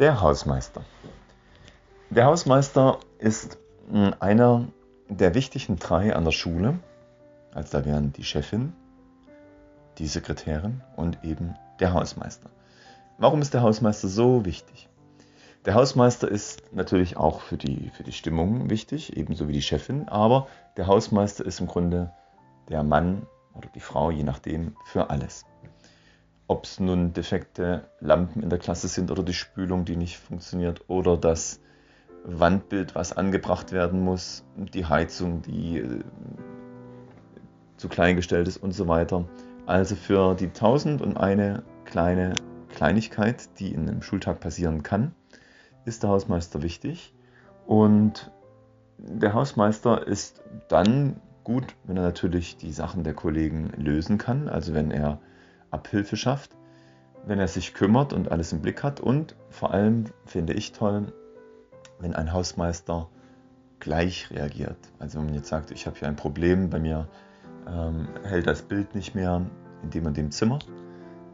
Der Hausmeister. Der Hausmeister ist hm, einer der wichtigen drei an der Schule. Also da wären die Chefin, die Sekretärin und eben der Hausmeister. Warum ist der Hausmeister so wichtig? Der Hausmeister ist natürlich auch für die, für die Stimmung wichtig, ebenso wie die Chefin, aber der Hausmeister ist im Grunde der Mann oder die Frau, je nachdem, für alles ob es nun defekte Lampen in der Klasse sind oder die Spülung, die nicht funktioniert oder das Wandbild, was angebracht werden muss, die Heizung, die äh, zu klein gestellt ist und so weiter. Also für die tausend und eine kleine Kleinigkeit, die in einem Schultag passieren kann, ist der Hausmeister wichtig. Und der Hausmeister ist dann gut, wenn er natürlich die Sachen der Kollegen lösen kann, also wenn er Abhilfe schafft, wenn er sich kümmert und alles im Blick hat. Und vor allem finde ich toll, wenn ein Hausmeister gleich reagiert. Also wenn man jetzt sagt, ich habe hier ein Problem, bei mir ähm, hält das Bild nicht mehr in dem und dem Zimmer.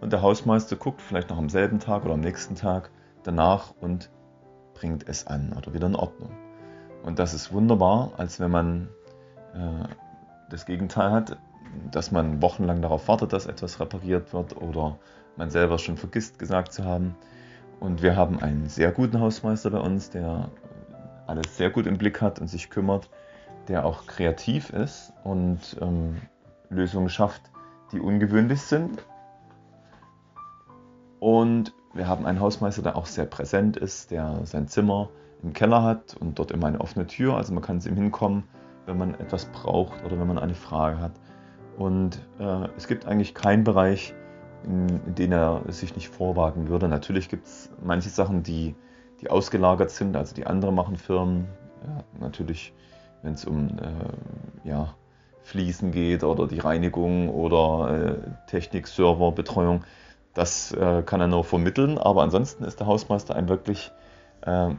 Und der Hausmeister guckt vielleicht noch am selben Tag oder am nächsten Tag danach und bringt es an oder wieder in Ordnung. Und das ist wunderbar, als wenn man äh, das Gegenteil hat, dass man wochenlang darauf wartet, dass etwas repariert wird oder man selber schon vergisst gesagt zu haben. Und wir haben einen sehr guten Hausmeister bei uns, der alles sehr gut im Blick hat und sich kümmert, der auch kreativ ist und ähm, Lösungen schafft, die ungewöhnlich sind. Und wir haben einen Hausmeister, der auch sehr präsent ist, der sein Zimmer im Keller hat und dort immer eine offene Tür, also man kann zu ihm hinkommen, wenn man etwas braucht oder wenn man eine Frage hat. Und äh, es gibt eigentlich keinen Bereich, in, in den er sich nicht vorwagen würde. Natürlich gibt es manche Sachen, die, die ausgelagert sind, also die andere machen Firmen. Ja, natürlich, wenn es um äh, ja, Fließen geht oder die Reinigung oder äh, Technik, Server, Betreuung, das äh, kann er nur vermitteln. Aber ansonsten ist der Hausmeister ein wirklich äh,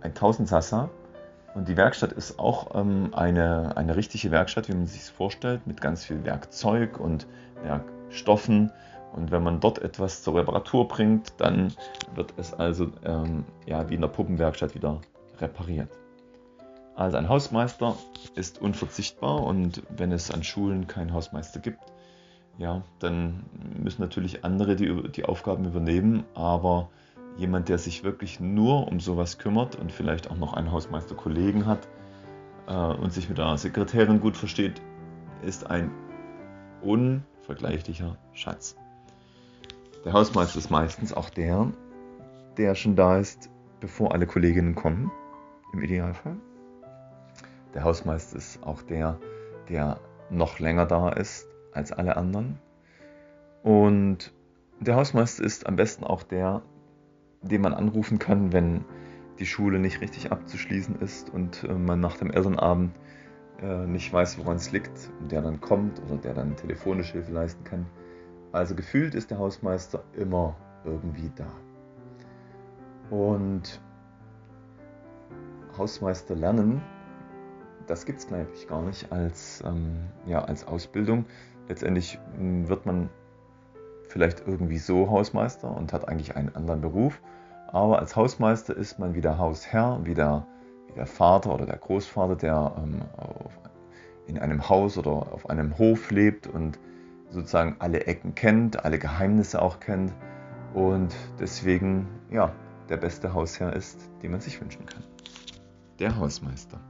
ein Tausendsassa und die Werkstatt ist auch ähm, eine, eine richtige Werkstatt, wie man sich es vorstellt, mit ganz viel Werkzeug und Werkstoffen. Und wenn man dort etwas zur Reparatur bringt, dann wird es also ähm, ja, wie in der Puppenwerkstatt wieder repariert. Also ein Hausmeister ist unverzichtbar und wenn es an Schulen keinen Hausmeister gibt, ja, dann müssen natürlich andere die, die Aufgaben übernehmen, aber jemand, der sich wirklich nur um sowas kümmert und vielleicht auch noch einen Hausmeisterkollegen hat äh, und sich mit der Sekretärin gut versteht, ist ein unvergleichlicher Schatz. Der Hausmeister ist meistens auch der, der schon da ist, bevor alle Kolleginnen kommen, im Idealfall. Der Hausmeister ist auch der, der noch länger da ist als alle anderen. Und der Hausmeister ist am besten auch der, den man anrufen kann, wenn die Schule nicht richtig abzuschließen ist und äh, man nach dem Elternabend äh, nicht weiß, woran es liegt und der dann kommt oder der dann telefonisch Hilfe leisten kann. Also gefühlt ist der Hausmeister immer irgendwie da. Und Hausmeister lernen, das gibt es glaube ich gar nicht als, ähm, ja, als Ausbildung. Letztendlich hm, wird man vielleicht irgendwie so Hausmeister und hat eigentlich einen anderen Beruf. Aber als Hausmeister ist man wie der Hausherr, wie der, wie der Vater oder der Großvater, der ähm, auf, in einem Haus oder auf einem Hof lebt und sozusagen alle Ecken kennt, alle Geheimnisse auch kennt und deswegen ja der beste Hausherr ist, den man sich wünschen kann. Der Hausmeister.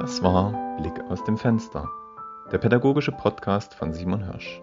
Das war Blick aus dem Fenster, der pädagogische Podcast von Simon Hirsch.